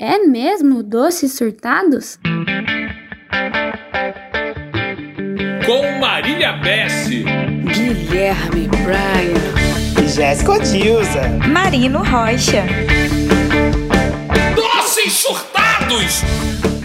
É mesmo Doces Surtados? Com Marília Bessi, Guilherme Bryan, Jéssica Dilza, Marino Rocha. Doces Surtados!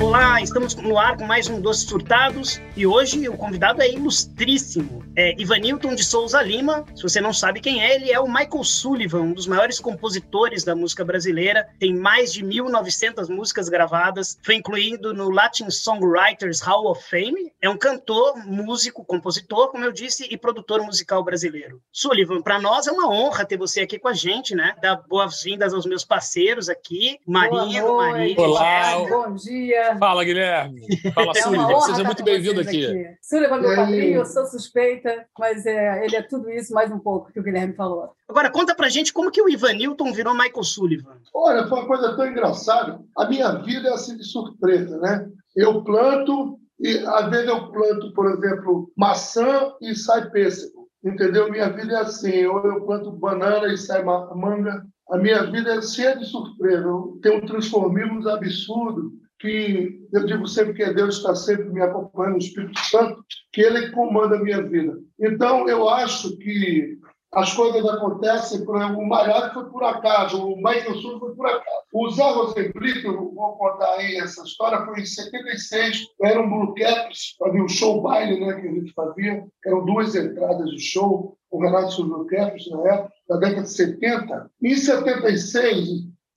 Olá, estamos no ar com mais um Doces Surtados e hoje o convidado é ilustríssimo. É Ivanilton de Souza Lima. Se você não sabe quem é, ele é o Michael Sullivan, um dos maiores compositores da música brasileira. Tem mais de 1.900 músicas gravadas, foi incluído no Latin Songwriters Hall of Fame. É um cantor, músico, compositor, como eu disse, e produtor musical brasileiro. Sullivan, para nós é uma honra ter você aqui com a gente, né? Dar boas-vindas aos meus parceiros aqui, Marino, Maria. Olá, bom dia. Fala, Guilherme. Fala, É honra Seja muito bem-vindo vocês aqui. Sullivan, meu E aí? padrinho, eu sou suspeita, mas é, ele é tudo isso, mais um pouco, que o Guilherme falou. Agora, conta pra gente como que o Ivanilton virou Michael Sullivan. Olha, foi uma coisa tão engraçada. A minha vida é assim de surpresa, né? Eu planto e às vezes eu planto, por exemplo, maçã e sai pêssego. Entendeu? Minha vida é assim. Ou eu planto banana e sai ma- manga. A minha vida é cheia de surpresa. Eu tenho um transformismo absurdo que eu digo sempre que Deus está sempre me acompanhando, o Espírito Santo, que ele comanda a minha vida. Então, eu acho que as coisas acontecem, por exemplo, o Malhado foi por acaso, o Michael Sul foi por acaso. O Zé Rosenblit, eu vou contar aí essa história, foi em 76, era um Blue Caps, fazia um show baile né, que a gente fazia, eram duas entradas de show, o Renato Blue Caps, na época, da década de 70. Em 76,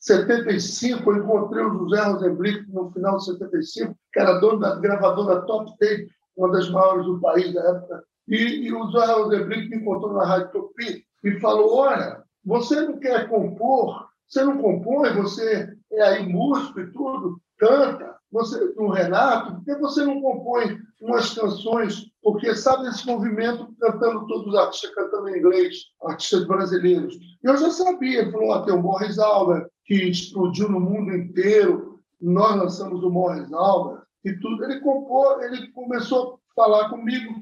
75, eu encontrei o José Rosenblit no final de 75, que era dono da gravadora Top Tape, uma das maiores do país da época. E, e o Zé Rosenblit me encontrou na Rádio Tupi e falou: Olha, você não quer compor, você não compõe, você é aí músico e tudo, canta, você no Renato, por que você não compõe umas canções? Porque sabe esse movimento cantando todos os artistas cantando em inglês, artistas brasileiros. Eu já sabia, falou: tem o Morris Albert, que explodiu no mundo inteiro, nós lançamos o Morris Albert e tudo. Ele compôs, ele começou a falar comigo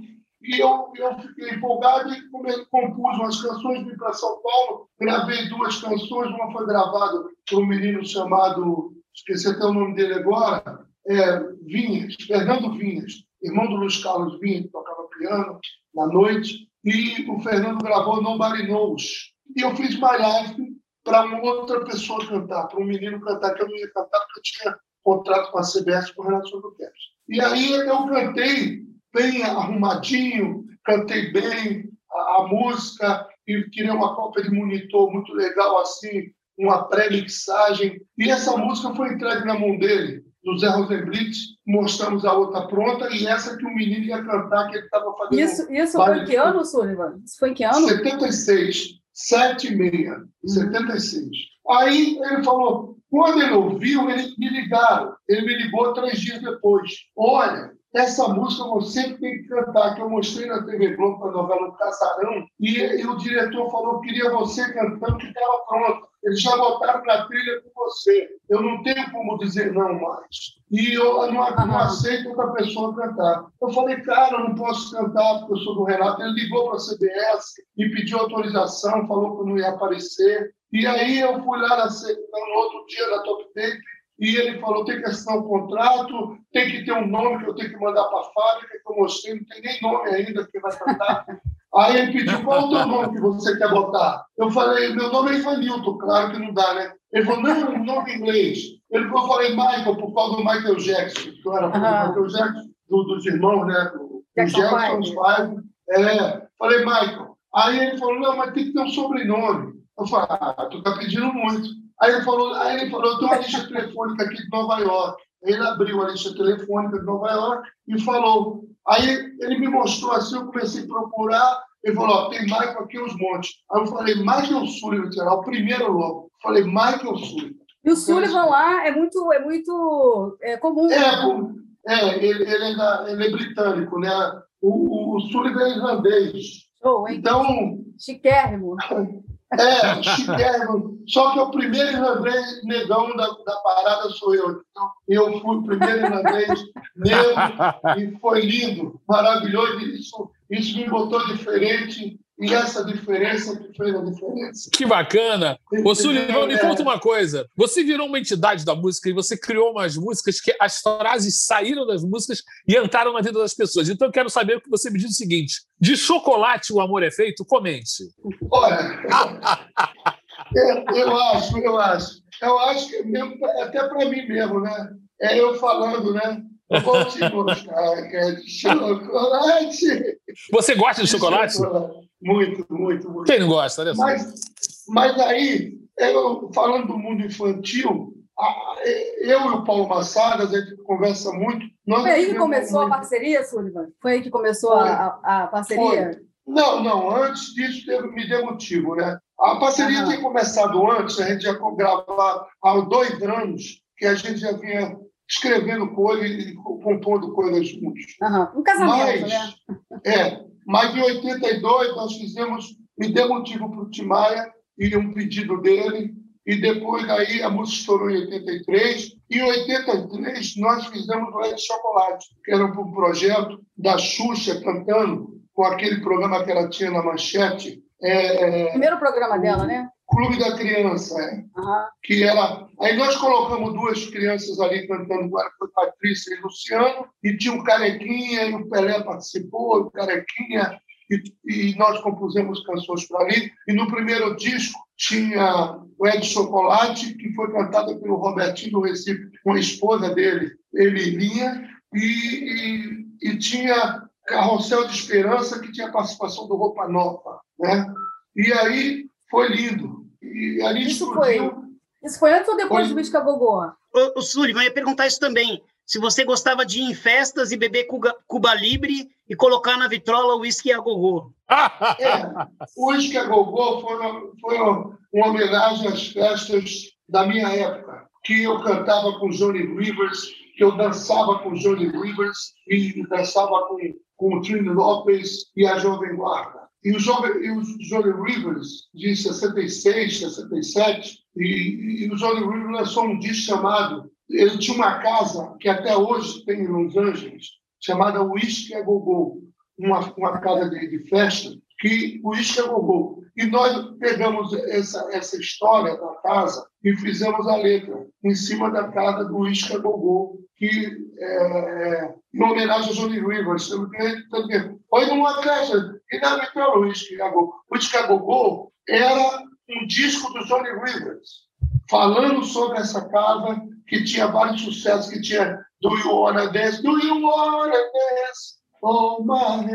e eu, eu fiquei empolgado e compus umas canções, vim para São Paulo, gravei duas canções, uma foi gravada por um menino chamado, esqueci até o nome dele agora, é, Vinhas, Fernando Vinhas, irmão do Luiz Carlos Vinhas, que tocava piano na noite, e o Fernando gravou Nobody Knows. E eu fiz Mariage para uma outra pessoa cantar, para um menino cantar, que eu não ia cantar porque eu tinha contrato com a CBS com o Renato Sobrequeres. E aí eu cantei bem arrumadinho, cantei bem a, a música e tirei uma cópia de monitor muito legal assim, uma pré-mixagem. E essa música foi entregue na mão dele, do Zé Rosenblit. Mostramos a outra pronta e essa que o menino ia cantar, que ele estava fazendo. Isso, isso foi em que ano, Sullivan? Isso foi em que ano? 76, 7 e meia, 76. Aí ele falou, quando ele ouviu, ele me ligaram. Ele me ligou três dias depois. Olha, essa música você tem que cantar, que eu mostrei na TV Globo para a novela O Casarão, e, e o diretor falou que queria você cantando, que estava pronto. Eles já botaram na trilha com você. Eu não tenho como dizer não mais. E eu não, não aceito outra pessoa cantar. Eu falei, cara, eu não posso cantar porque eu sou do Renato. Ele ligou para a CBS e pediu autorização, falou que não ia aparecer. E aí eu fui lá na, no outro dia na Top Tape e ele falou, tem que assinar um contrato, tem que ter um nome que eu tenho que mandar para a fábrica, que eu mostrei, não tem nem nome ainda que vai cantar. Aí ele pediu, qual é o teu nome que você quer botar? Eu falei, meu nome é Ivanilton, claro que não dá, né? Ele falou, não, um nome em inglês. Ele falou, eu falei, Michael, por causa do Michael Jackson, que eu era fã do. Michael Jackson, do- dos irmãos, né? Do, Jackson Jackson's Five. É, falei, Michael. Aí ele falou, não, mas tem que ter um sobrenome. Eu falei, ah, tu tá pedindo muito. Aí ele falou, aí ele falou, eu tenho uma lista telefônica aqui de Nova York. Ele abriu a lista telefônica de Nova York e falou. Aí ele me mostrou assim, eu comecei a procurar. Ele falou, ó, tem Michael aqui uns montes. Aí eu falei, Michael Sullivan, será o primeiro logo. Falei, Michael Sullivan. E o Sullivan lá é muito, é muito é comum. É, pô, é ele, ele, é ele é britânico, né? O, o, o Sullivan é irlandês. Hein? Então, Chiquérrimo. É, chiquérrimo. Só que o primeiro irlandês negão da, da parada sou eu. Então, eu fui o primeiro irlandês negro e foi lindo, maravilhoso. Isso, isso me botou diferente E essa diferença que fez a diferença. Que bacana! Ô, Sullivan, me conta uma coisa. Você virou uma entidade da música e você criou umas músicas que as frases saíram das músicas e entraram na vida das pessoas. Então eu quero saber o que você me diz o seguinte: de chocolate o amor é feito? Comente. Olha, eu, eu acho, eu acho. Eu acho que é mesmo, até para mim mesmo, né? É eu falando, né? Eu vou te mostrar que é de chocolate. Você gosta de chocolate? Muito, muito, muito. Quem não gosta? Olha só. Mas, mas aí, eu, falando do mundo infantil, a- eu e o Paulo Massadas, a gente conversa muito. Nós Foi aí que começou a muito. parceria, Sullivan? Foi aí que começou a, a- a parceria? Não, não, antes disso teve, me deu motivo, né? A parceria Aham. tinha começado antes, a gente já gravava há dois anos que a gente já vinha escrevendo coisas e compondo coisas juntos. Aham. Um casamento, Mas, né? é, mas em 82 nós fizemos, me deu motivo para o Timaya e um pedido dele, e depois daí a música estourou em 83. Em 83 nós fizemos o Ed Chocolate, que era um projeto da Xuxa cantando com aquele programa que ela tinha na manchete, é, Primeiro programa dela, né? Clube da Criança, é Aham. que era. Aí nós colocamos duas crianças ali cantando ela, foi Patrícia e Luciano, e tinha o Carequinha, e o Pelé participou, o Carequinha, e, e nós compusemos canções para ali. E no primeiro disco tinha o Ed Chocolate, que foi cantada pelo Robertinho do Recife, com a esposa dele, Elilinha, e, e, e tinha Carrossel de Esperança, que tinha a participação do Roupa Nova. Né? E aí foi lindo. E ali Isso explodiu. Isso foi antes ou depois Foi. do Bisca Gogô? O, o Sullivan, eu ia perguntar isso também. Se você gostava de ir em festas e beber Cuba, Cuba Libre e colocar na vitrola o uísque a gogô. É, o Whisky a Gogô foi, uma, foi homenagem às festas da minha época, que eu cantava com Johnny Rivers, que eu dançava com Johnny Rivers e dançava com, com o Trini Lopes e a Jovem Guarda. E o, e Johnny Rivers, de 66, 67, e, e o Rivers lançou um disco chamado... Ele tinha uma casa que até hoje tem em Los Angeles, chamada Whisky a Gogô uma, uma casa de, de festa que o Isca Gogô. E nós pegamos essa, essa história da casa e fizemos a letra em cima da casa do Isca Gogô, que é, em homenagem a Johnny Rivers. Tanto que- tanto que Foi numa festa e na vitrola o Isca Gogô. O Isca Gogô era um disco do Johnny Rivers, falando sobre essa casa que tinha vários sucessos, que tinha Do You Wanna Dance? Do You Wanna Dance? Oh, my.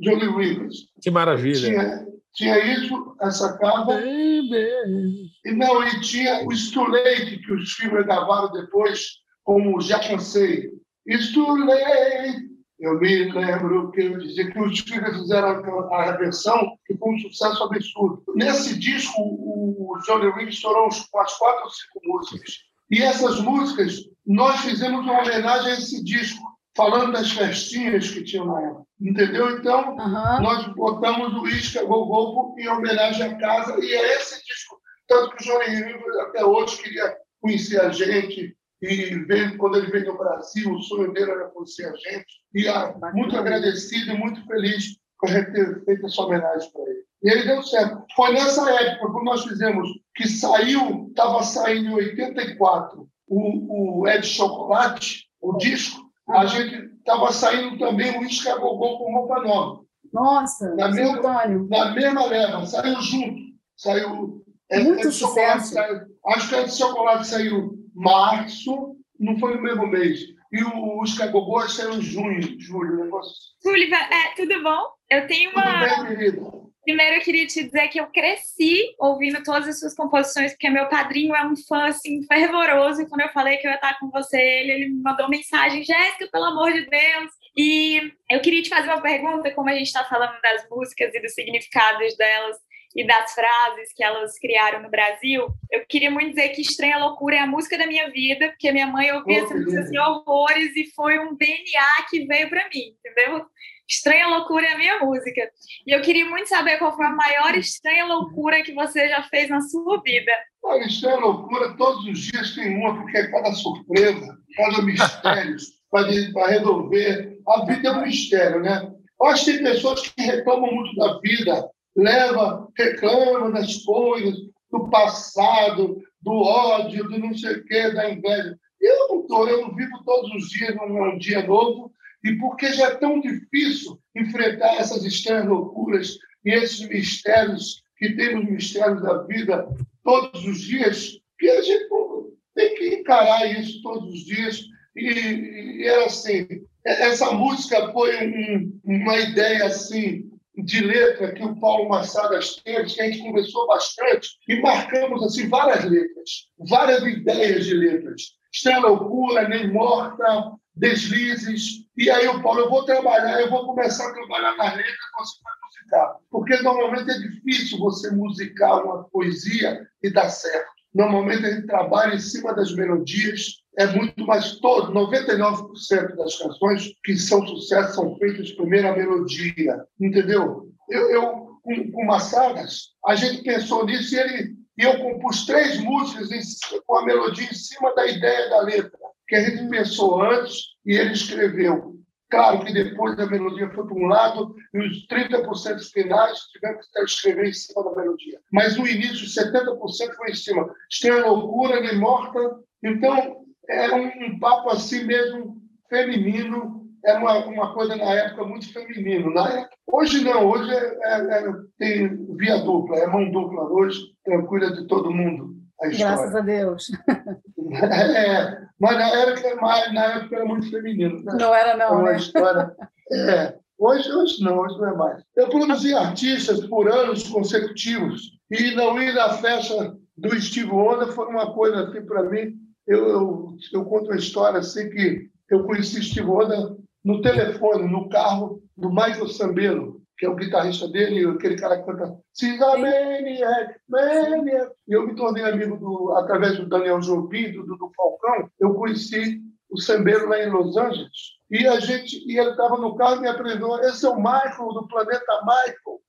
Johnny Rivers. Que maravilha. Tinha, tinha isso, essa casa. Baby. E não, e tinha o It's Too Late, que os filmes gravaram depois, como Já Cansei. It's Too Late. Eu me lembro que eu dizia que os filhos fizeram a, a versão que foi um sucesso absurdo. Nesse disco, o, Johnny Rivers estourou umas quatro ou cinco músicas. E essas músicas, nós fizemos uma homenagem a esse disco, falando das festinhas que tinham na época. Entendeu? Então, Aham. nós botamos o Isca Gogol em homenagem à casa, e é esse disco. Tanto que o Johnny Rivers até hoje queria conhecer a gente, e veio, quando ele veio no Brasil, o sonho dele era conhecer a gente. E ah, muito agradecido e muito feliz por ter feito essa homenagem para ele. E ele deu certo. Foi nessa época, quando nós fizemos, que saiu, estava saindo em 84, o, o Ed Chocolate, o disco, a gente estava saindo também o Isca Gogol com roupa nova. Nossa, Na mesma-. Na mesma leva, saiu junto. Saiu. é, Muito é chocolate, sucesso. saiu- acho que a de chocolate saiu março, não foi no mesmo mês. E o Escagogô saiu em junho, julho, negócio. Sullivan, é, tudo bom? Eu tenho Tudo uma. bem, querida? Primeiro, eu queria te dizer que eu cresci ouvindo todas as suas composições, porque meu padrinho é um fã assim fervoroso. E quando eu falei que eu ia estar com você, ele, ele me mandou mensagem: Jéssica, pelo amor de Deus. E eu queria te fazer uma pergunta, como a gente está falando das músicas e dos significados delas e das frases que elas criaram no Brasil, eu queria muito dizer que Estranha Loucura é a música da minha vida, porque minha mãe ouvia Oh, essa que música lindo. assim, horrores e foi um DNA que veio para mim, entendeu? Estranha Loucura é a minha música. E eu queria muito saber qual foi a maior estranha loucura que você já fez na sua vida. Olha, é loucura. Todos os dias tem uma, porque é cada surpresa, cada mistério para resolver. A vida é um mistério, né? Eu acho que tem pessoas que reclamam muito da vida leva, reclama das coisas, do passado, do ódio, do não sei o quê, da inveja. Eu não tô, eu vivo todos os dias num dia novo, e porque já é tão difícil enfrentar essas estranhas loucuras e esses mistérios que tem nos mistérios da vida todos os dias, que a gente tem que encarar isso todos os dias. E, e é assim, essa música foi um, uma ideia assim de letra que o Paulo Massadas teve, que a gente conversou bastante e marcamos assim várias letras, várias ideias de letras. Estrela Loucura, Nem Morta, Deslizes. E aí o Paulo, eu vou trabalhar, eu vou começar a trabalhar nas letras, você vai musicar. Porque normalmente é difícil você musicar uma poesia e dar certo. Normalmente a gente trabalha em cima das melodias, é muito mais todo, 99% das canções que são sucesso são feitas primeiro a melodia, entendeu? Eu, eu com, com Massadas, a gente pensou nisso e ele e eu compus três músicas em, com a melodia em cima da ideia da letra, que a gente pensou antes e ele escreveu. Claro que depois a melodia foi para um lado e os 30% finais tivemos que escrever em cima da melodia. Mas no início, 70% foi em cima. Estranha loucura, nem morta. Então, era um, um, papo assim mesmo feminino. Era uma, uma coisa na época muito feminino. Na época, hoje não, hoje é, é, é, tem via dupla, é mão dupla hoje, tranquila de todo mundo. Graças a Deus. É, mas na época, mas na época era muito feminino. Né? Não era, não. Uma né? história. É, hoje, hoje não, hoje não é mais. Eu produzi artistas por anos consecutivos e não ir na festa do Steve Wonder foi uma coisa assim para mim. Eu, eu, eu, conto uma história assim que eu conheci Steve Wonder no telefone, no carro do Michael Sambelo, que é o guitarrista dele, aquele cara que canta She's a Maniac, Maniac. E eu me tornei amigo do, através do Daniel Jobim, do, do Falcão. Eu conheci o Sambeiro lá em Los Angeles. E a gente, e ele estava no carro e me apresentou. Esse é o Michael, do planeta Michael,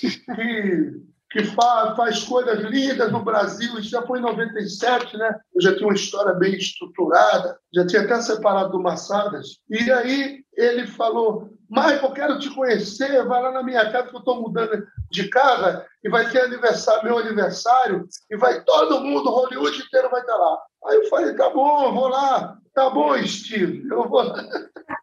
que, que faz, coisas lindas no Brasil. Isso já foi em 97, né? Eu já tinha uma história bem estruturada, já tinha até separado do Massadas. E aí ele falou: Michael, quero te conhecer, vai lá na minha casa, que eu estou mudando de casa, e vai ter aniversário, meu aniversário, e vai todo mundo, Hollywood inteiro vai estar lá. Aí eu falei, tá bom, vou lá. Tá bom, Steve, eu vou lá.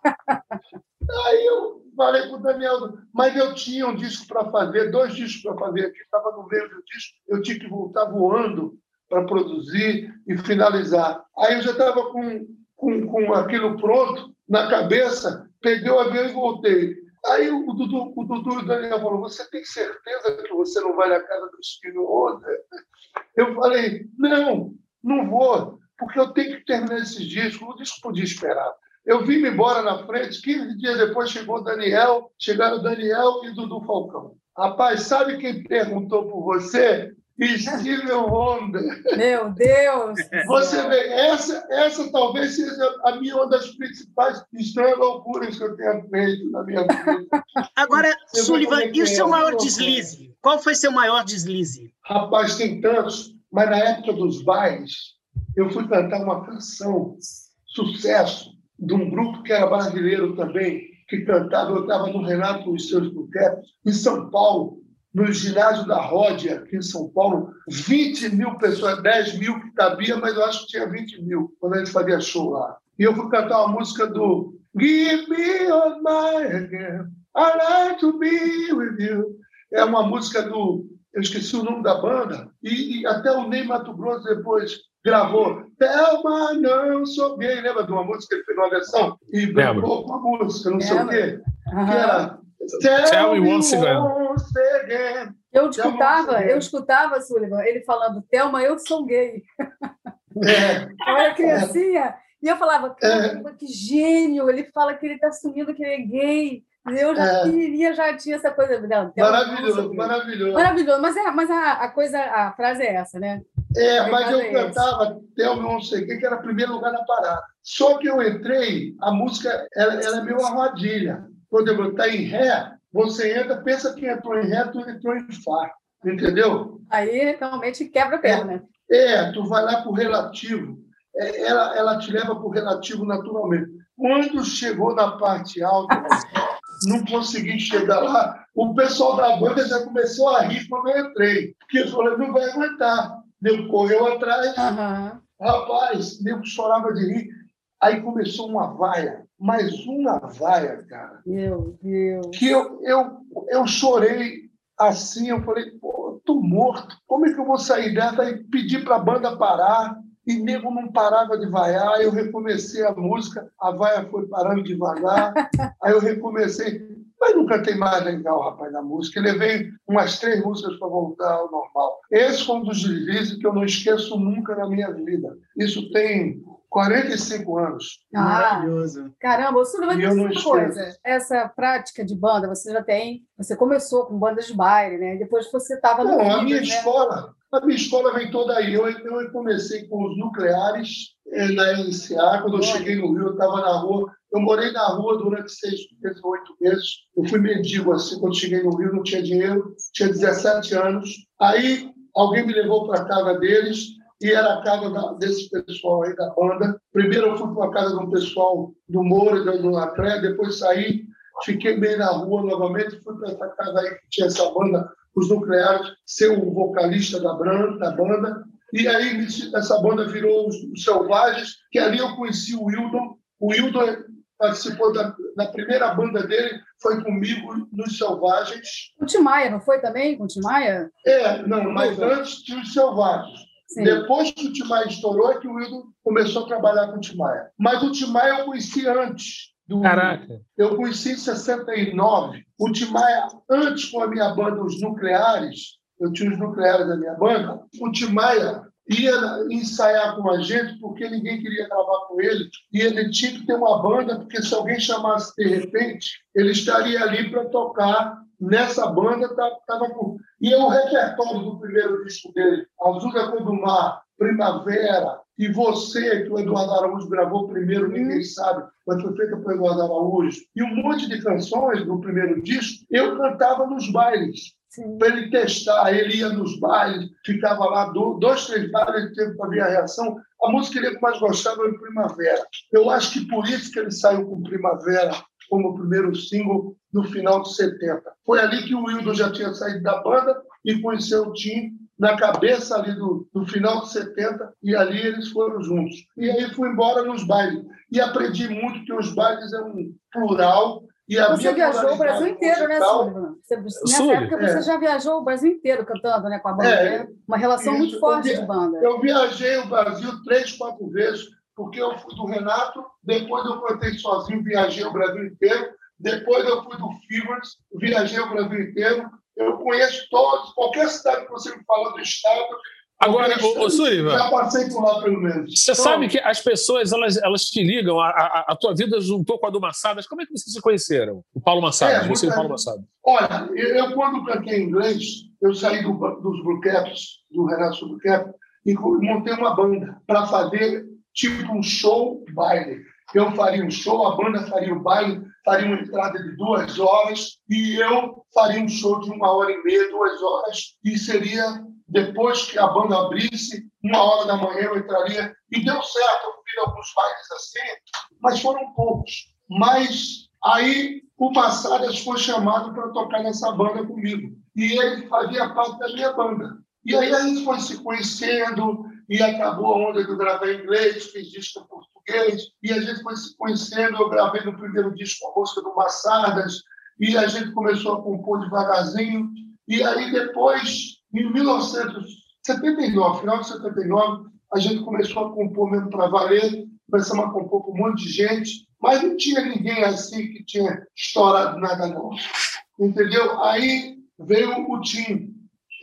Aí eu falei para o Daniel, mas eu tinha um disco para fazer, dois discos para fazer aqui, estava no meio do disco, eu tinha que voltar voando para produzir e finalizar. Aí eu já estava com, com, com aquilo pronto na cabeça, peguei o avião e voltei. Aí o Dudu, o Dudu e o Daniel falaram: Você tem certeza que você não vai na casa do Espino ontem? Eu falei: Não, não vou, porque eu tenho que terminar esse disco. O disco podia esperar. Eu vim embora na frente, 15 dias depois chegou o Daniel, chegaram o Daniel e o Dudu Falcão. Rapaz, sabe quem perguntou por você? Steve Wonder. Meu Deus! Você vê, essa, essa talvez seja a minha uma das principais estranhas loucuras que eu tenha feito na minha vida. Agora, Sullivan, e o seu maior deslize? Qual foi seu maior deslize? Rapaz, tem tantos, mas na época dos bailes, eu fui cantar uma canção, sucesso, de um grupo que era brasileiro também, que cantava, eu estava no Renato os seus botecos, em São Paulo, no ginásio da Ródia, aqui em São Paulo, 20 mil pessoas, 10 mil que cabia, mas eu acho que tinha 20 mil quando a gente fazia show lá. E eu fui cantar uma música do Give me your mind again, I like to be with you. É uma música do, eu esqueci o nome da banda, e, e até o Ney Mato Grosso depois gravou Thelma, não sou gay. Lembra de uma música que ele fez uma versão? E brincou com a música, não sei o quê. Uhum. Que era Tell, Tell me once again. once again. Eu escutava, eu escutava, Sullivan, ele falando, Thelma, eu sou gay. É, Eu era criancinha e eu falava, É. caramba, que gênio, ele fala que ele está assumindo que ele é gay. Eu já É. queria, já tinha essa coisa. Não, maravilhoso, maravilhoso. Maravilhoso, mas, é, mas a, a coisa, a frase é essa, né? É, mas eu é cantava Thelma não sei o quê, que era o primeiro lugar na parada. Só que eu entrei, a música ela, ela é meio armadilha. Quando eu está em ré, você entra, pensa que entrou em ré, tu entrou em fá. Entendeu? Aí realmente quebra a perna. É, tu vai lá para o relativo. É, ela, ela te leva para o relativo naturalmente. Quando chegou na parte alta, não consegui chegar lá. O pessoal da banda já começou a rir quando eu entrei, porque eu falei, não vai aguentar. Nego correu atrás, Aham. rapaz, nego chorava de rir. Aí começou uma vaia, mais uma vaia, cara Meu Deus. que eu, eu, eu chorei assim, eu falei, pô, tô morto, como é que eu vou sair dessa? Pedi para a banda parar, e nego não parava de vaiar, eu recomecei a música, a vaia foi parando devagar, aí eu recomecei, mas não cantei mais legal, rapaz, na música, eu levei umas três músicas para voltar ao normal. Esse foi um dos deslizes que eu não esqueço nunca na minha vida. Isso tem 45 anos. Ah, Maravilhoso. caramba, o Sullivan, E me eu diz não uma esqueço. coisa. Essa prática de banda, você já tem. Você começou com bandas de baile, né? Depois você estava no. Não, a minha né? escola, a minha escola vem toda aí. Eu, eu comecei com os nucleares na LCA. Quando eu cheguei no Rio, eu estava na rua. Eu morei na rua durante seis meses, oito meses. Eu fui mendigo assim. Quando cheguei no Rio, não tinha dinheiro. Tinha 17 anos. Aí alguém me levou para a casa deles e era a casa da- desse pessoal aí da banda. Primeiro eu fui para a casa de um pessoal do Moura, do Lacré, depois saí, fiquei meio na rua novamente, fui para essa casa aí que tinha essa banda, os Nucleares, ser o vocalista da, da banda. E aí essa banda virou os, Selvagens, que ali eu conheci o Wildon. O Wildon participou da, da primeira banda dele, foi comigo nos Selvagens. O Tim Maia, não foi também? Com o Tim Maia? É, não, mas antes tinha os Selvagens. Sim. Depois que o Timaya estourou, é que o Wildo começou a trabalhar com o Timaya. Mas o Timaya eu conheci antes. Do, Caraca. Eu conheci em 69. O Timaya, antes com a minha banda, os Nucleares, eu tinha os Nucleares da minha banda, o Timaya ia ensaiar com a gente porque ninguém queria gravar com ele. E ele tinha que ter uma banda porque se alguém chamasse de repente ele estaria ali para tocar nessa banda tá- tava com. E é o repertório do primeiro disco dele Azul da Cor do Mar Primavera e você que o Eduardo Araújo gravou primeiro ninguém sabe mas foi feita por Eduardo Araújo e um monte de canções do primeiro disco eu cantava nos bailes. Para ele testar. Ele ia nos bailes, ficava lá do- dois, três bailes, ele teve para ver a reação. A música que ele mais gostava era Primavera. Eu acho que por isso que ele saiu com Primavera como primeiro single no final de 70. Foi ali que o Wildo já tinha saído da banda e conheceu o Tim na cabeça ali do, do final de 70 e ali eles foram juntos. E aí fui embora nos bailes. E aprendi muito que os bailes é um plural e a Você viajou o Brasil inteiro, né, musical- Sullivan? Você, nessa Sully, época é. você já viajou o Brasil inteiro cantando né, com a banda. É, né? Uma relação isso. muito forte de banda. Eu viajei o Brasil três, quatro vezes, porque eu fui do Renato, depois eu cantei sozinho, viajei o Brasil inteiro, depois eu fui do Fevers, viajei o Brasil inteiro. Eu conheço todos, qualquer cidade que você me fala do estado. Agora, qualquer ô, Já passei por lá, pelo menos. Você Então, sabe que as pessoas elas, elas te ligam, a, a, a tua vida juntou com a do Massadas. Como é que vocês se conheceram? O Paulo Massadas, É, você e o Paulo Massadas. Olha, eu, eu, quando cantei inglês, eu saí do, dos Blue Caps, do Renato Blue Cap, e montei uma banda para fazer tipo um show baile. Eu faria um show, a banda faria o baile, faria uma entrada de duas horas, e eu faria um show de uma hora e meia, duas horas, e seria depois que a banda abrisse, uma hora da manhã eu entraria. E deu certo, eu fiz alguns bailes assim, mas foram poucos. Mas aí o Massadas foi chamado para tocar nessa banda comigo. E ele fazia parte da minha banda. E aí a gente foi se conhecendo, e acabou a onda do gravar em inglês, fiz disco em português, e a gente foi se conhecendo. Eu gravei no primeiro disco a música do Massadas, e a gente começou a compor devagarzinho. E aí depois, em 1979, final de 79, a gente começou a compor mesmo para valer, começamos a compor com um monte de gente, mas não tinha ninguém assim que tinha estourado nada não. Entendeu? Aí veio o Tim.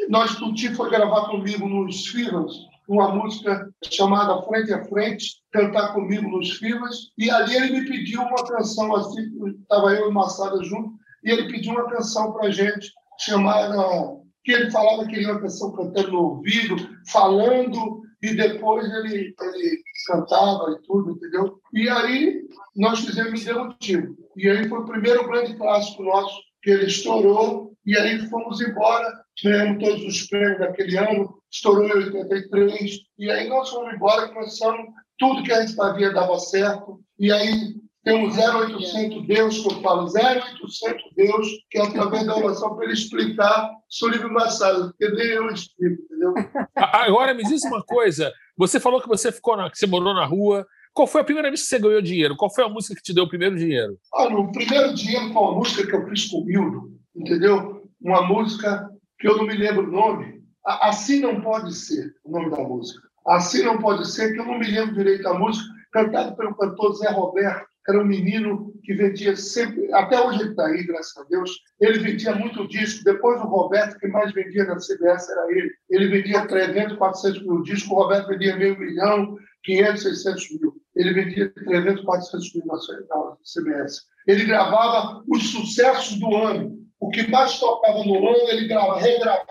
Nós, o Tim foi gravar comigo nos Fivas, uma música chamada Frente a Frente, cantar comigo nos Fivas, e ali ele me pediu uma canção, assim, estava eu e Massada junto, e ele pediu uma canção para gente, chamada que ele falava que queria uma canção cantando no ouvido, falando, e depois ele, ele cantava e tudo, entendeu? E aí nós fizemos Me Deu Motivo. E aí foi o primeiro grande clássico nosso, que ele estourou, e aí fomos embora, ganhamos todos os prêmios daquele ano, estourou em 83, e aí nós fomos embora, começamos, tudo que a gente fazia dava certo, e aí tem um 0800 Deus, que eu falo 0800 Deus, que é através da oração para ele explicar Sullivan Massado, porque nem eu explico, entendeu? Agora me diz uma coisa: você falou que você ficou na, que você morou na rua. Qual foi a primeira vez que você ganhou dinheiro? Qual foi a música que te deu o primeiro dinheiro? Ah, o primeiro dinheiro foi uma música que eu fiz com o Mildo, entendeu? Uma música que eu não me lembro o nome. Assim não pode ser o nome da música. Assim não pode ser, que eu não me lembro direito da música, cantado pelo cantor Zé Roberto, era um menino que vendia sempre, até hoje ele está aí, graças a Deus. Ele vendia muito disco. Depois o Roberto, que mais vendia na CBS era ele. Ele vendia 300, 400 mil discos. O Roberto vendia meio milhão, 500, 600 mil. Ele vendia 300, 400 mil na CBS. Ele gravava os sucessos do ano. O que mais tocava no ano, ele gravava, regravava.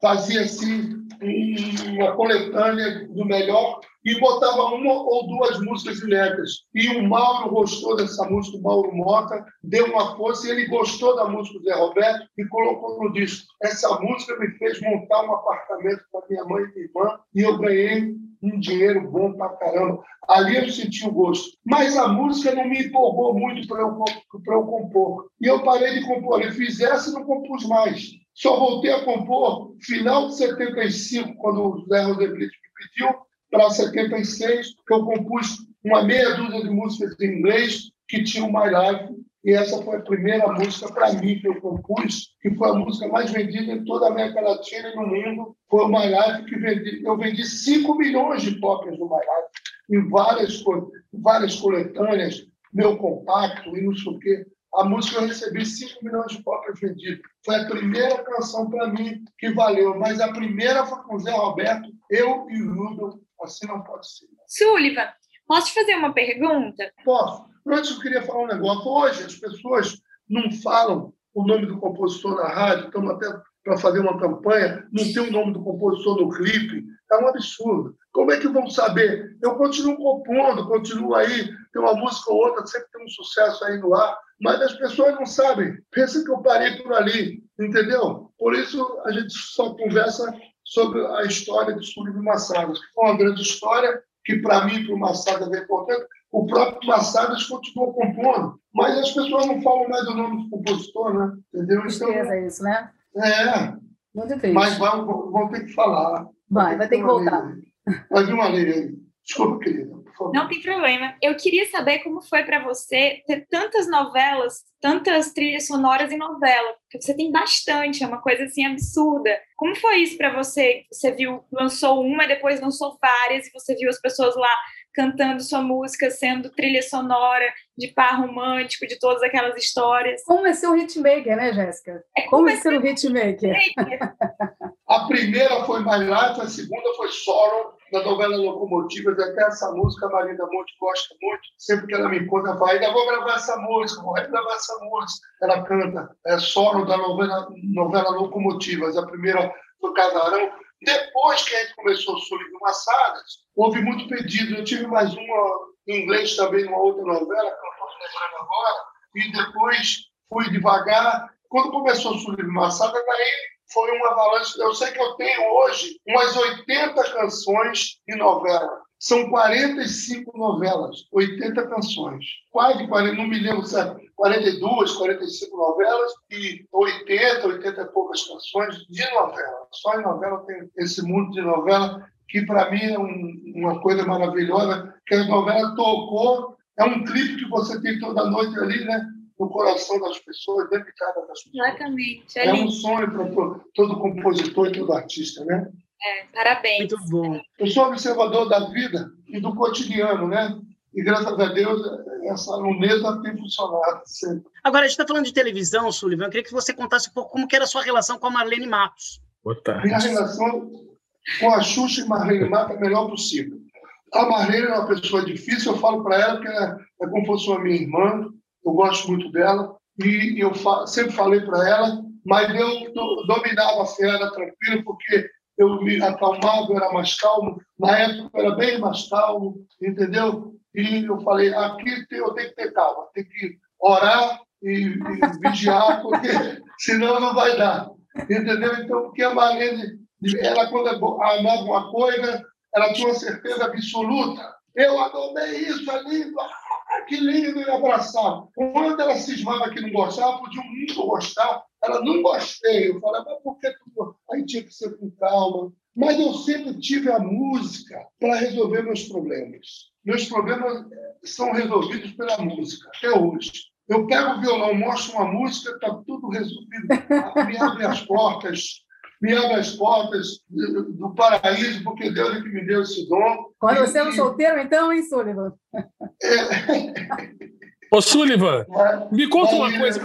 Fazia assim uma coletânea do melhor e botava uma ou duas músicas inéditas. E o Mauro gostou dessa música, o Mauro Mota, deu uma força e ele gostou da música do Zé Roberto e colocou no disco. Essa música me fez montar um apartamento para minha mãe e minha irmã e eu ganhei um dinheiro bom para caramba. Ali eu senti o gosto. Mas a música não me empolgou muito para eu, eu compor. E eu parei de compor. Eu fiz essa e não compus mais. Só voltei a compor final de 75, quando o Zé Rosenblit me pediu, para 76, que eu compus uma meia dúzia de músicas em inglês que tinha o My Life, e essa foi a primeira música para mim que eu compus, que foi a música mais vendida em toda a América Latina e no mundo, foi o My Life, que vendi, eu vendi 5 milhões de cópias do My Life, em várias, várias coletâneas, meu compacto e não sei o quê. A música eu recebi 5 milhões de cópias vendidas. Foi a primeira canção para mim que valeu, mas a primeira foi com o Zé Roberto, eu e o Rudolf Assim não pode ser. Sullivan, posso te fazer uma pergunta? Posso. Antes eu queria falar um negócio. Hoje as pessoas não falam o nome do compositor na rádio, estamos até para fazer uma campanha, não tem o nome do compositor no clipe. É um absurdo. Como é que vão saber? Eu continuo compondo, continuo aí, tem uma música ou outra, sempre tem um sucesso aí no ar, mas as pessoas não sabem. Pensa que eu parei por ali, entendeu? Por isso a gente só conversa sobre a história de Súlio Massadas, que foi uma grande história, que para mim, para o Massadas é importante. O próprio Massadas continuou compondo, mas as pessoas não falam mais do nome do compositor, né? Entendeu? Então, é isso, né? É. Muito triste. Mas vão, vão ter que falar. Vai, vai ter que voltar. Vai vir uma lei aí. Desculpa, querida. Não tem problema. Eu queria saber como foi para você ter tantas novelas, tantas trilhas sonoras em novela, porque você tem bastante, é uma coisa assim absurda. Como foi isso para você? Você viu, lançou uma, depois lançou várias, e você viu as pessoas lá cantando sua música, sendo trilha sonora de par romântico, de todas aquelas histórias. Como é ser um hitmaker, né, Jéssica? É como, como é ser um hitmaker. a primeira foi My Life, a segunda foi Sorrow, da novela Locomotivas, até essa música a Marina Monte gosta muito. Sempre que ela me encontra, ela fala, ainda vou gravar essa música, vou gravar essa música. Ela canta é, Sorrow da novela, novela Locomotivas, a primeira do Casarão. Depois que a gente começou o Sul Massadas, houve muito pedido. Eu tive mais uma em inglês também, numa outra novela, que eu estou lembrando agora, e depois fui devagar. Quando começou o Sul Massadas, daí foi uma avalanche. Eu sei que eu tenho hoje umas 80 canções de novela. São 45 novelas, 80 canções. Quase 40, não me lembro certo, 42, 45 novelas e 80, 80 e poucas canções de novela. Só em novela tem esse mundo de novela que para mim é um, uma coisa maravilhosa, que a novela tocou, é um clipe que você tem toda noite ali, né? No coração das pessoas, dentro de cada das pessoas. Exatamente. É, é um sonho para todo compositor e todo artista, né? É, parabéns. Muito bom. Eu sou observador da vida e do cotidiano, né? E graças a Deus, essa luneta tem funcionado sempre. Agora, a gente está falando de televisão, Sullivan. Eu queria que você contasse um pouco como que era a sua relação com a Marlene Matos. Boa tarde. Minha relação com a Xuxa e Marlene Matos é a melhor possível. A Marlene é uma pessoa difícil, eu falo para ela que é, é como se fosse uma minha irmã, eu gosto muito dela e eu fa sempre falei para ela, mas eu dominava a fera tranquilo porque eu me acalmava, eu era mais calmo. Na época era bem mais calmo, entendeu? E eu falei, aqui eu tenho que ter calma, tem que orar e, e vigiar, porque senão não vai dar. Entendeu? Então, porque a Marlene, ela quando amava uma coisa, ela tinha uma certeza absoluta. Eu adorei isso ali, que lindo, e abraçava. Quando ela cismava que não gostava, podia muito gostar, ela não gostei. Eu falava, mas por que tu... Aí tinha que ser com calma. Mas eu sempre tive a música para resolver meus problemas. Meus problemas são resolvidos pela música, até hoje. Eu pego o violão, mostro uma música, está tudo resolvido. Abre as portas, me abre as portas do paraíso, porque Deus é que me deu esse dom. Quando você é um solteiro, então, hein, Sullivan? É... Ô, Sullivan, me conta uma coisa.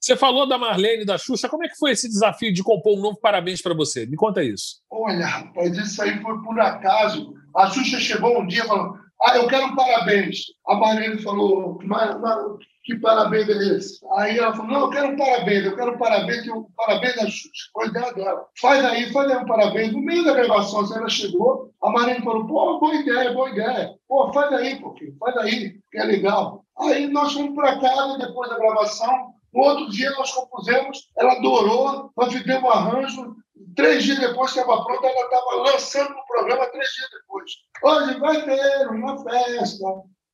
Você falou da Marlene, da Xuxa. Como é que foi esse desafio de compor um novo parabéns para você? Me conta isso. Olha, rapaz, isso aí foi por acaso. A Xuxa chegou um dia falando: Ah, eu quero um parabéns. A Marlene falou: mas, mas, que parabéns é esse? Aí ela falou: Não, eu quero um parabéns, eu quero um parabéns, que o parabéns da. Foi ideia dela. Faz aí, faz aí um parabéns. No meio da gravação, assim, ela chegou, a Marlene falou: Pô, boa ideia, boa ideia. Pô, faz aí, pouquinho, faz aí, que é legal. Aí nós fomos para casa depois da gravação. No outro dia nós compusemos, ela adorou, nós fizemos um arranjo, Três dias depois estava pronta, ela estava lançando o programa três dias depois. Hoje vai ter uma festa,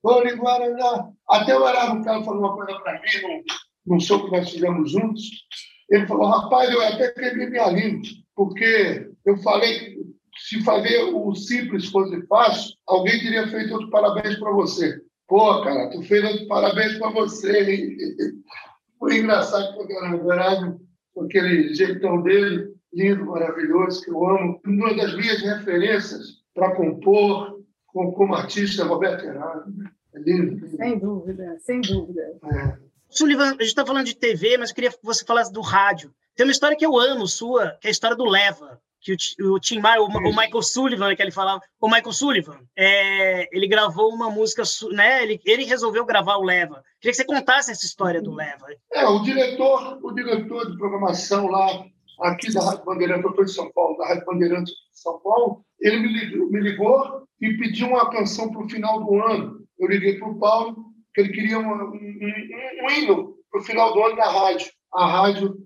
Vou Guaraná. Até o Carlos falou uma coisa para mim, num, num show que nós fizemos juntos. Ele falou, rapaz, eu até quebrei minha língua, porque eu falei se fazer o simples fosse fácil, alguém teria feito outro parabéns para você. Pô, cara, tu fez outro parabéns para você. Foi engraçado porque era com aquele jeitão dele lindo, maravilhoso, que eu amo. Uma das minhas referências para compor como, artista, Roberto Herado. É lindo, Sem dúvida, sem dúvida. É. Sullivan, a gente está falando de TV, mas eu queria que você falasse do rádio. Tem uma história que eu amo, sua, que é a história do Leva que o, o Tim Maia, o, o, Michael Sullivan, que ele falava, o Michael Sullivan, é, ele gravou uma música, né? Ele, ele resolveu gravar o Leva. Queria que você contasse essa história do Leva. É, o diretor, o diretor de programação lá aqui da Rádio Bandeirantes, eu estou em São Paulo, da Rádio Bandeirantes de São Paulo, ele me ligou, me ligou e pediu uma canção para o final do ano. Eu liguei para o Paulo, que ele queria um, um, um, um hino para o final do ano da rádio. A rádio.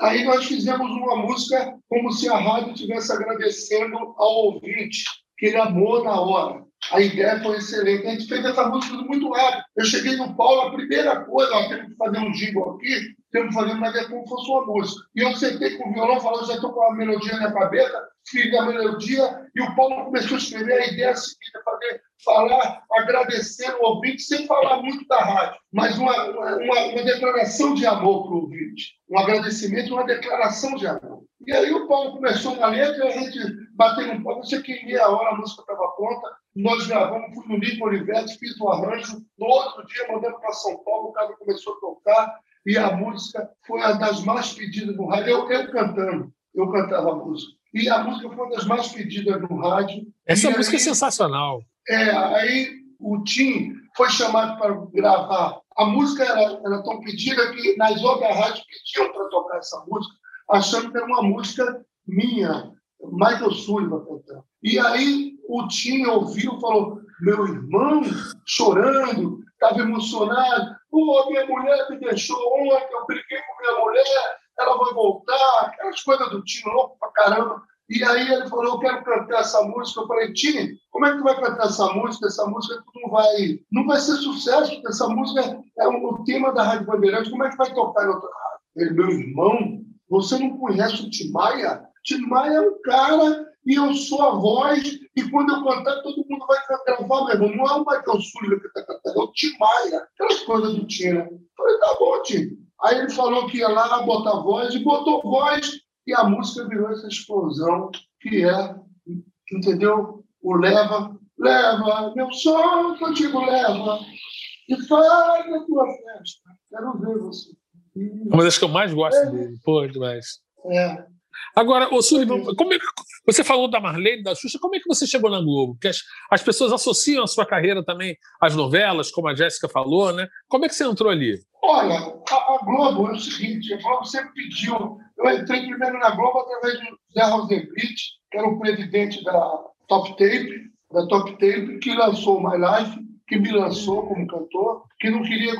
Aí nós fizemos uma música como se a rádio estivesse agradecendo ao ouvinte, que ele amou na hora. A ideia foi excelente. A gente fez essa música muito rápido. Eu cheguei no Paulo, a primeira coisa, ó, temos que fazer um jingle aqui, temos que fazer, mas é como se fosse uma música. E eu sentei com o violão, falando, já estou com a melodia na cabeça, fiz a melodia, e o Paulo começou a escrever a ideia seguinte, fazer, falar, agradecendo o ouvinte, sem falar muito da rádio, mas uma, uma, uma declaração de amor para o ouvinte. Um agradecimento, uma declaração de amor. E aí o Paulo começou uma letra, e a gente bateu um pouco, não sei que meia hora a música estava pronta, nós gravamos, fui no Nico Olivetti, fiz o arranjo, no outro dia mandamos para São Paulo, o cara começou a tocar, e a música foi uma das mais pedidas no rádio. Eu, eu cantando, eu cantava a música. E a música foi uma das mais pedidas no rádio. Essa música é sensacional. É, aí o Tim foi chamado para gravar. A música era, era tão pedida que nas outras rádios pediam para tocar essa música, achando que era uma música minha, Michael Sullivan cantando. E aí o Tim ouviu falou: meu irmão chorando, estava emocionado. Pô, minha mulher me deixou ontem, eu briguei com minha mulher, ela vai voltar, aquelas coisas do Tim louco pra caramba. E aí ele falou, eu quero cantar essa música. Eu falei, Tim, como é que tu vai cantar essa música? Essa música não vai, não vai ser sucesso, porque essa música é o tema da Rádio Bandeirantes. Como é que vai tocar em outra rádio? Ele, meu irmão, você não conhece o Tim Maia? Tim Maia é um cara e eu sou a voz, e quando eu cantar, todo mundo vai gravar, meu irmão. Não é o Michael Sullivan que está cantando, é o Tim Maia. Aquelas coisas do Tim, né? Falei, tá bom, Tim. Aí ele falou que ia lá botar voz, e botou voz, e a música virou essa explosão, que é, entendeu? O leva, leva, meu som contigo leva, e faz a tua festa. Quero ver você. Uma das que eu mais gosto é. dele, pô, demais. É. Agora, o Sullivan, como é que, você falou da Marlene, da Xuxa, como é que você chegou na Globo? Porque as, as pessoas associam a sua carreira também às novelas, como a Jéssica falou, né? Como é que você entrou ali? Olha, a, a Globo é o seguinte, a Globo sempre pediu. Eu entrei primeiro na Globo através do Zé Rosenblit, que era o presidente da Top Tape, da Top Tape, que lançou My Life, que me lançou como cantor, que não queria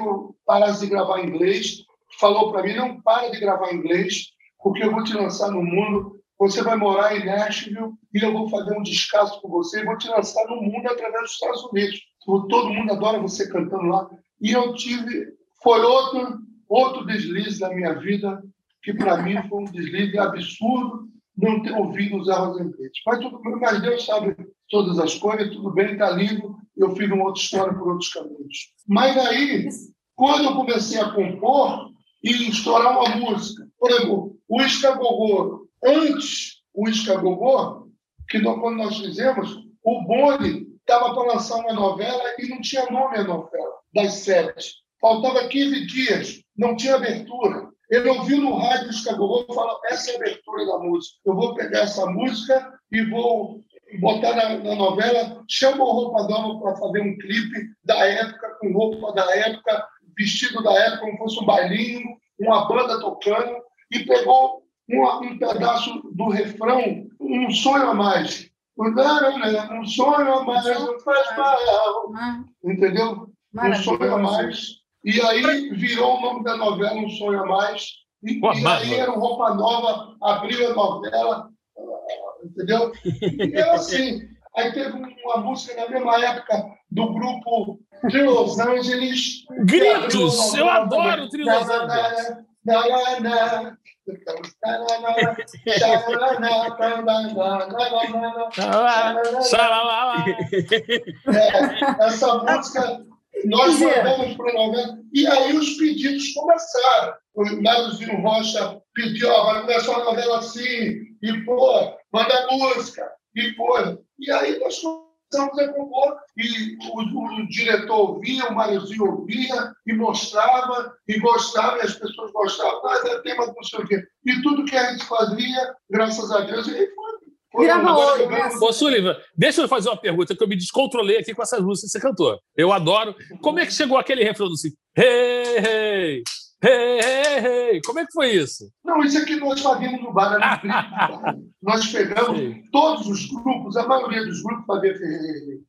parar de gravar inglês, falou para mim, não para de gravar inglês, porque eu vou te lançar no mundo. Você vai morar em Nashville e eu vou fazer um descaso com você e vou te lançar no mundo através dos Estados Unidos. todo mundo adora você cantando lá. E eu tive, foi outro, outro deslize na minha vida, que para mim foi um deslize absurdo não ter ouvido o Zé Rosenquete. Mas, tudo, mas Deus sabe todas as coisas, tudo bem, está lindo, eu fiz uma outra história por outros caminhos. Mas aí, quando eu comecei a compor e estourar uma música, por exemplo, o Escagogô, antes o Escagogô, que quando nós fizemos, o Boni estava para lançar uma novela e não tinha nome a novela, das sete. Faltava 15 dias, não tinha abertura. Ele ouviu no rádio Escagogô e falou: essa é a abertura da música. Eu vou pegar essa música e vou botar na, na novela. Chama o Roupa Nova para fazer um clipe da época, com roupa da época, vestido da época, como fosse um bailinho, uma banda tocando, e pegou um, um pedaço do refrão, um sonho a mais. Um sonho a mais não faz mal. Entendeu? Um sonho a mais. E aí virou o nome da novela Um Sonho a Mais. E, e aí era o Roupa Nova, abriu a novela, entendeu? E é assim. Aí teve uma música na mesma época do grupo de Los Angeles. Gritos! Eu adoro o Trio Los Angeles. É, essa música nós mandamos para a novela. E aí os pedidos começaram. O Márcio Rocha pediu, ó, vai começar uma novela assim, e pô, manda música, e pô. E aí nós começamos a compor, e o, o, o diretor ouvia, o Márcio ouvia, e mostrava, e gostava, e as pessoas gostavam, mas é tema do o quê. E tudo que a gente fazia, graças a Deus, e foi Virava ouro, né? Ô, Sullivan, deixa eu fazer uma pergunta que eu me descontrolei aqui com essas músicas que você cantou. Eu adoro. Como é que chegou aquele refrão do assim? Hey, hey, hey, hey, hey. Como é que foi isso? Não, isso aqui nós fazíamos no bar, era bar. Nós pegamos Sim. todos os grupos, a maioria dos grupos fazia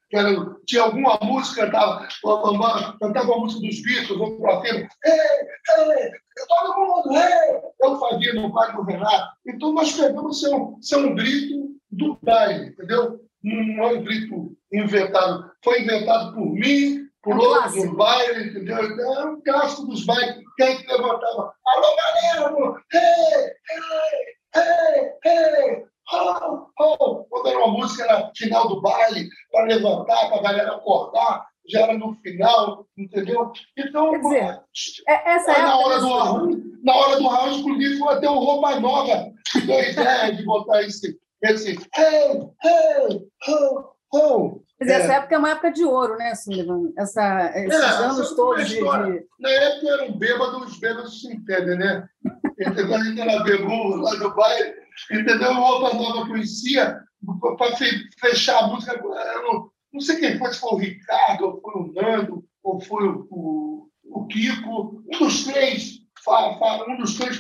que era, tinha alguma música, cantava, cantava a música dos Beatles, ou para filme, ei, ei, todo mundo, ei! Eu fazia no bar do Renato. Então nós pegamos seu, seu grito do baile, entendeu? Não é um grito inventado. Foi inventado por mim, por é outros do baile, entendeu? É um clássico dos bailes. Quem que levantava? Alô, galera! Hey, hey, hey, hey! Oh, oh. Quando era uma música no final do baile, para levantar, para a galera acordar, já era no final, entendeu? Então, Quer dizer, é, essa é na hora do arranjo, na hora do arranjo, inclusive, foi até o roupa nova deu a ideia de botar esse esse hey, hey, ho, ho. Quer dizer, é. essa época é uma época de ouro, né, Sullivan? Essa, esses é, anos todos de, de, Na época eram bêbados, os bêbados se entendem, né? Entendeu? A gente era bebum lá do bairro, entendeu? O Opa Nova conhecia, para fechar a música, não, não sei quem foi, se foi o Ricardo, ou foi o Nando, ou foi o, o, o Kiko, um dos três, um dos três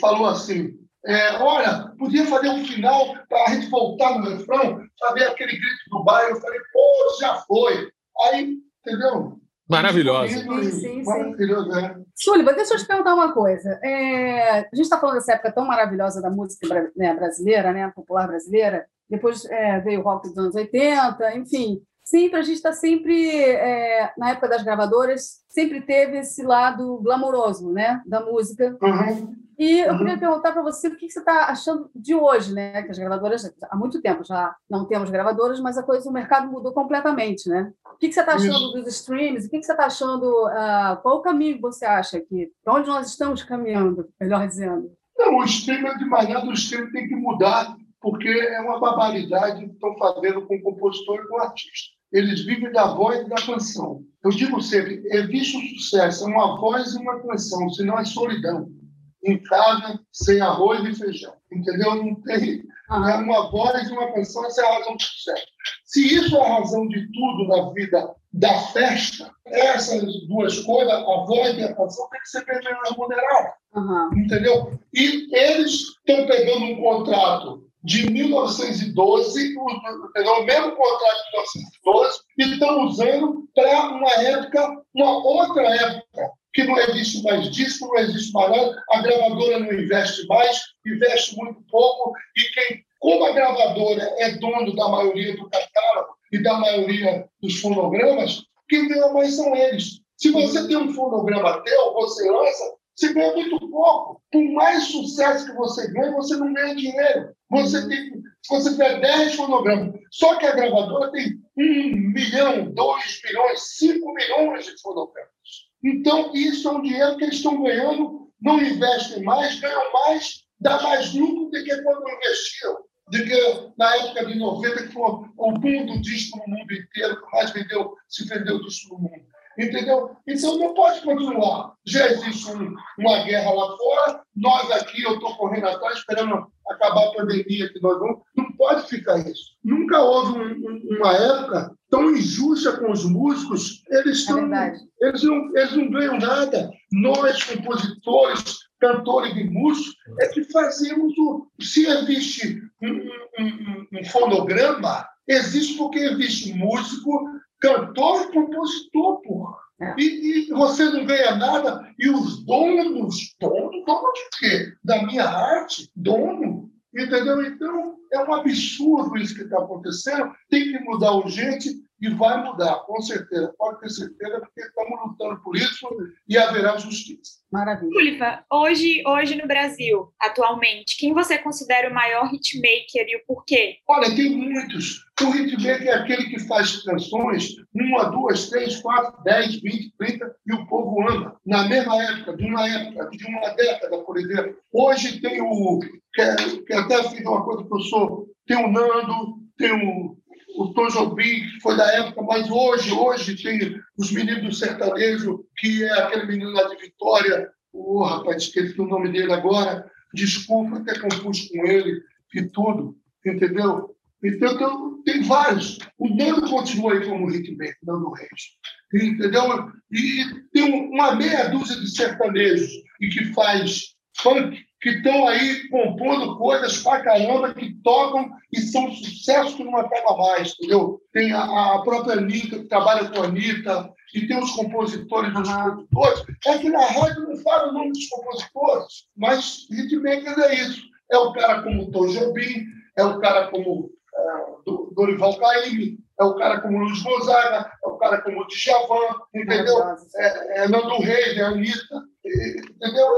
falou assim, é, olha, podia fazer um final para a gente voltar no refrão, fazer aquele grito do bairro. Eu falei, pô, já foi. Aí, entendeu? Maravilhosa. Sim, sim, Maravilhoso, é. Súliva, deixa eu te perguntar uma coisa. É, a gente está falando dessa época tão maravilhosa da música né, brasileira, né, popular brasileira. Depois é, veio o rock dos anos 80, enfim. Sempre, a gente está sempre, é, na época das gravadoras, sempre teve esse lado glamouroso né, da música. Uhum. E eu queria perguntar para você o que você está achando de hoje, né? Que as gravadoras, há muito tempo já não temos gravadoras, mas a coisa, o mercado mudou completamente, né? O que você está achando dos streams? O que você está achando? Uh, qual o caminho você acha que para onde nós estamos caminhando, melhor dizendo? Não, o stream é de maneira o stream tem que mudar, porque é uma barbaridade que estão fazendo com o compositor e com o artista. Eles vivem da voz e da canção. Eu digo sempre, existe o sucesso, é uma voz e uma canção, senão é solidão em casa sem arroz e feijão. Entendeu? Não tem. É uma voz e uma canção, essa é a razão do sucesso. Se isso é a razão de tudo na vida da festa, essas duas coisas, a voz e a canção, tem que ser bem remunerada. Uhum. Entendeu? E eles estão pegando um contrato de 1912, o mesmo contrato de 1912, e estão usando para uma época, uma outra época que não existe mais disco, não existe mais nada, a gravadora não investe mais, investe muito pouco, e quem, como a gravadora é dono da maioria do catálogo, e da maioria dos fonogramas, quem ganha mais são eles. Se você tem um fonograma teu, você lança, você ganha muito pouco. Por mais sucesso que você ganha, você não ganha dinheiro. Você tem, se você tiver 10 fonogramas, só que a gravadora tem 1 milhão, 2 milhões, 5 milhões de fonogramas. Então, isso é um dinheiro que eles estão ganhando, não investem mais, ganham mais, dá mais lucro do que quando investiam. Do que na época de 90, que foi o boom do disco no mundo inteiro, que mais vendeu, se vendeu disco no mundo. Entendeu? Então não pode continuar. Já existe um, uma guerra lá fora, nós aqui, eu estou correndo atrás, esperando acabar a pandemia que nós vamos. Não pode ficar isso. Nunca houve um, um, uma época tão injusta com os músicos. Eles, é tão, é eles, não, eles não ganham nada. Nós, compositores, cantores e músicos, é que fazemos o. Se existe um, um fonograma, existe porque existe músico cantor e compositor, porra. É. E, e, você não ganha nada, e os donos, dono, dono de quê? Da minha arte, dono, entendeu? Então, é um absurdo isso que está acontecendo, tem que mudar urgente, e vai mudar, com certeza, pode ter certeza, porque estamos lutando por isso e haverá justiça. Maravilha. Tulipa, hoje, hoje no Brasil, atualmente, quem você considera o maior hitmaker e o porquê? Olha, tem muitos. O hitmaker é aquele que faz canções, uma, duas, três, quatro, dez, vinte, trinta, e o povo ama. Na mesma época, de uma época, de uma década, por exemplo. Hoje tem o. Que, que até fiz uma coisa que eu sou. Tem o Nando, tem o o Tom Jobim, que foi da época, mas hoje, hoje tem os meninos do sertanejo, que é aquele menino lá de Vitória, o oh, rapaz, esqueci o nome dele agora, desculpa, até compus com ele e tudo, entendeu? Então, tem vários. O Nando continua aí como hitmaker, Nando Reis, entendeu? E tem uma meia dúzia de sertanejos e que faz funk, que estão aí compondo coisas pra caramba, que tocam e são sucessos que não acaba mais, entendeu? Tem a, a, própria Anitta, que trabalha com a Anitta, e tem os compositores dos produtores. É que na rádio não fala o nome dos compositores, mas hitmakers é isso. É o cara como o Tom Jobim, é o cara como é, Dorival Caymmi, é o cara como Luiz Gonzaga, é o cara como o Djavan, entendeu? É, é Nando Reis, é a Anitta, entendeu?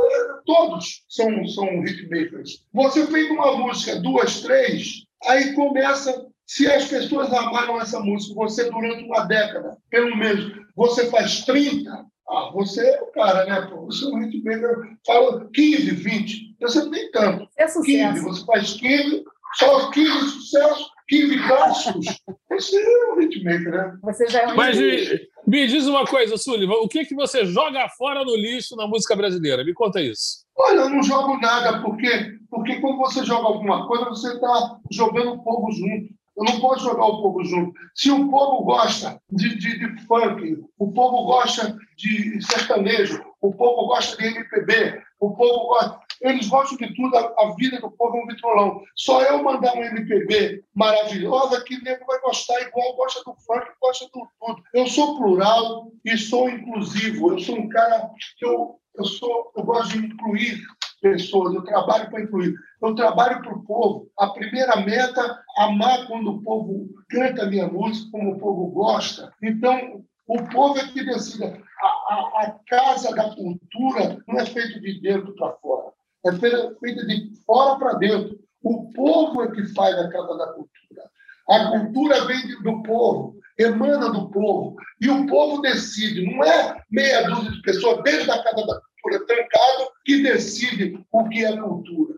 Todos são, são hitmakers. Você fez uma música, duas, três, aí começa, se as pessoas amaram essa música, você durante uma década, pelo menos, você faz 30, ah, você é o cara, né? Pô, você é um hitmaker, fala 15, 20, você não tem tanto. É sucesso. 15, você faz 15, só 15 sucessos, 15 clássicos. Você é um hitmaker, né? Você já é um Mas me, me, diz uma coisa, Sullivan, o que, que você joga fora no lixo na música brasileira? Me conta isso. Olha, eu não jogo nada, porque, porque quando você joga alguma coisa, você está jogando o povo junto. Eu não posso jogar o povo junto. Se o povo gosta de, de, de funk, o povo gosta de sertanejo, o povo gosta de MPB, o povo gosta. Eles gostam de tudo, a, a vida do povo é um vitrolão. Só eu mandar um MPB maravilhosa que o nego vai gostar igual gosta do funk, gosta do tudo. Eu sou plural e sou inclusivo. Eu sou um cara que eu, eu, sou, eu gosto de incluir pessoas, eu trabalho para incluir. Eu trabalho para o povo. A primeira meta, amar quando o povo canta a minha música, como o povo gosta. Então, o povo é que decide. A, a, a casa da cultura não é feita de dentro para fora, é feita de fora para dentro. O povo é que faz a casa da cultura. A cultura vem do povo, emana do povo, e o povo decide. Não é meia dúzia de pessoas dentro da casa da cultura trancado que decide o que é cultura.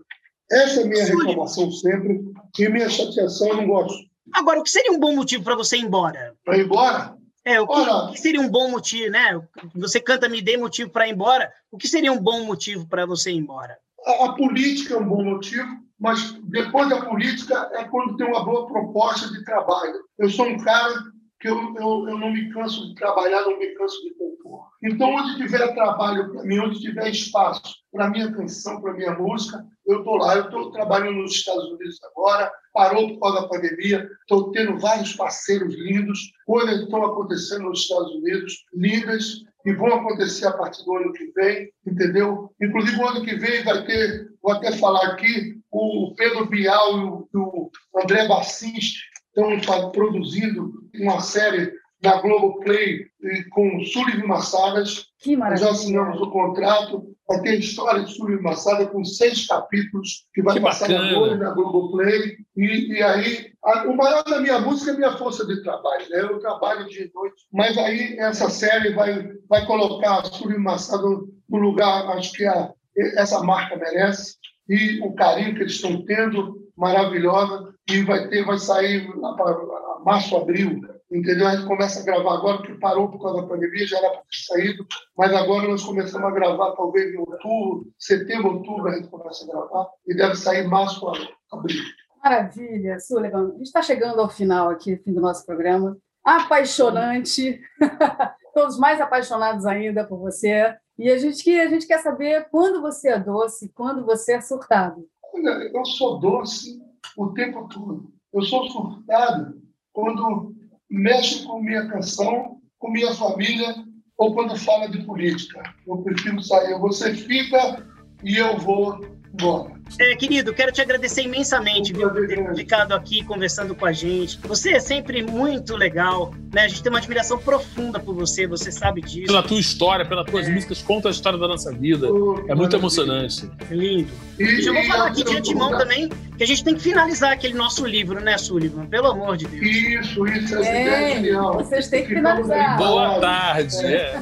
Essa é a minha reclamação sempre, e minha chateação eu não gosto. Agora, o que seria um bom motivo para você ir embora? Para ir embora? É, o que, Olha, o que, seria um bom motivo, né? Você canta Me Dê Motivo para ir embora. O que seria um bom motivo para você ir embora? A, política é um bom motivo, mas depois da política é quando tem uma boa proposta de trabalho. Eu sou um cara que eu, eu, eu não me canso de trabalhar, não me canso de compor. Então, onde tiver trabalho para mim, onde tiver espaço para minha canção, para minha música, eu estou lá. Eu estou trabalhando nos Estados Unidos agora, parou por causa da pandemia, estou tendo vários parceiros lindos, coisas estão acontecendo nos Estados Unidos, lindas, e vão acontecer a partir do ano que vem, entendeu? Inclusive, o ano que vem vai ter, vou até falar aqui, o Pedro Bial e o, o André Bassins estamos produzindo uma série da Globoplay com Sullivan Massadas. Que maravilha. Já assinamos o contrato. Vai ter história de Sullivan Massada com seis capítulos que vai Que passar bacana. agora na Globoplay. E, e aí, a- o maior da minha música é minha força de trabalho. Né? Eu trabalho dia e noite. Mas aí essa série vai, vai colocar Sullivan Massada no lugar, acho que a, essa marca merece. E o carinho que eles estão tendo, maravilhosa. E vai ter, vai sair lá para março, abril. Entendeu? A gente começa a gravar agora, porque parou por causa da pandemia, já era para ter saído, mas agora nós começamos a gravar, talvez em outubro, setembro, outubro, a gente começa a gravar, e deve sair março, abril. Maravilha, Sullivan. A gente está chegando ao final aqui, fim do nosso programa. Apaixonante. Todos mais apaixonados ainda por você. E a gente, que- a gente quer saber quando você é doce, quando você é surtado. Olha, eu sou doce o tempo todo. Eu sou surtado quando mexe com minha canção, com minha família, ou quando fala de política. Eu prefiro sair. Você fica e eu vou embora. É, querido, quero te agradecer imensamente viu, por ter ficado aqui conversando com a gente. Você é sempre muito legal, né? A gente tem uma admiração profunda por você, você sabe disso. Pela tua história, pelas tuas músicas, conta a história da nossa vida. É muito emocionante. Lindo. E, já vou falar aqui de antemão também que a gente tem que finalizar aquele nosso livro, né, Sullivan? Pelo amor de Deus. Isso, isso, essa ideia é genial. vocês têm que finalizar. Boa tarde. é.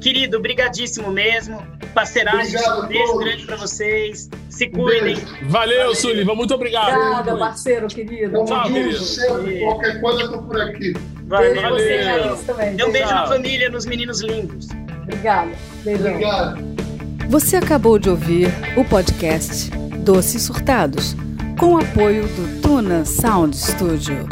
Querido, brigadíssimo mesmo. Obrigado a beijo grande pra vocês. Se Um cuidem. beijo. Valeu, Sullivan. Muito obrigado. Obrigada, parceiro querido. Tamo Tchau, querido. Qualquer coisa, eu tô por aqui. Valeu. Beijo você, Valeu. Raíssa, também. Dê um beijo na família, nos meninos lindos. Obrigada. Beijão. Obrigado. Você acabou de ouvir o podcast Doces Surtados, com o apoio do Tuna Sound Studio.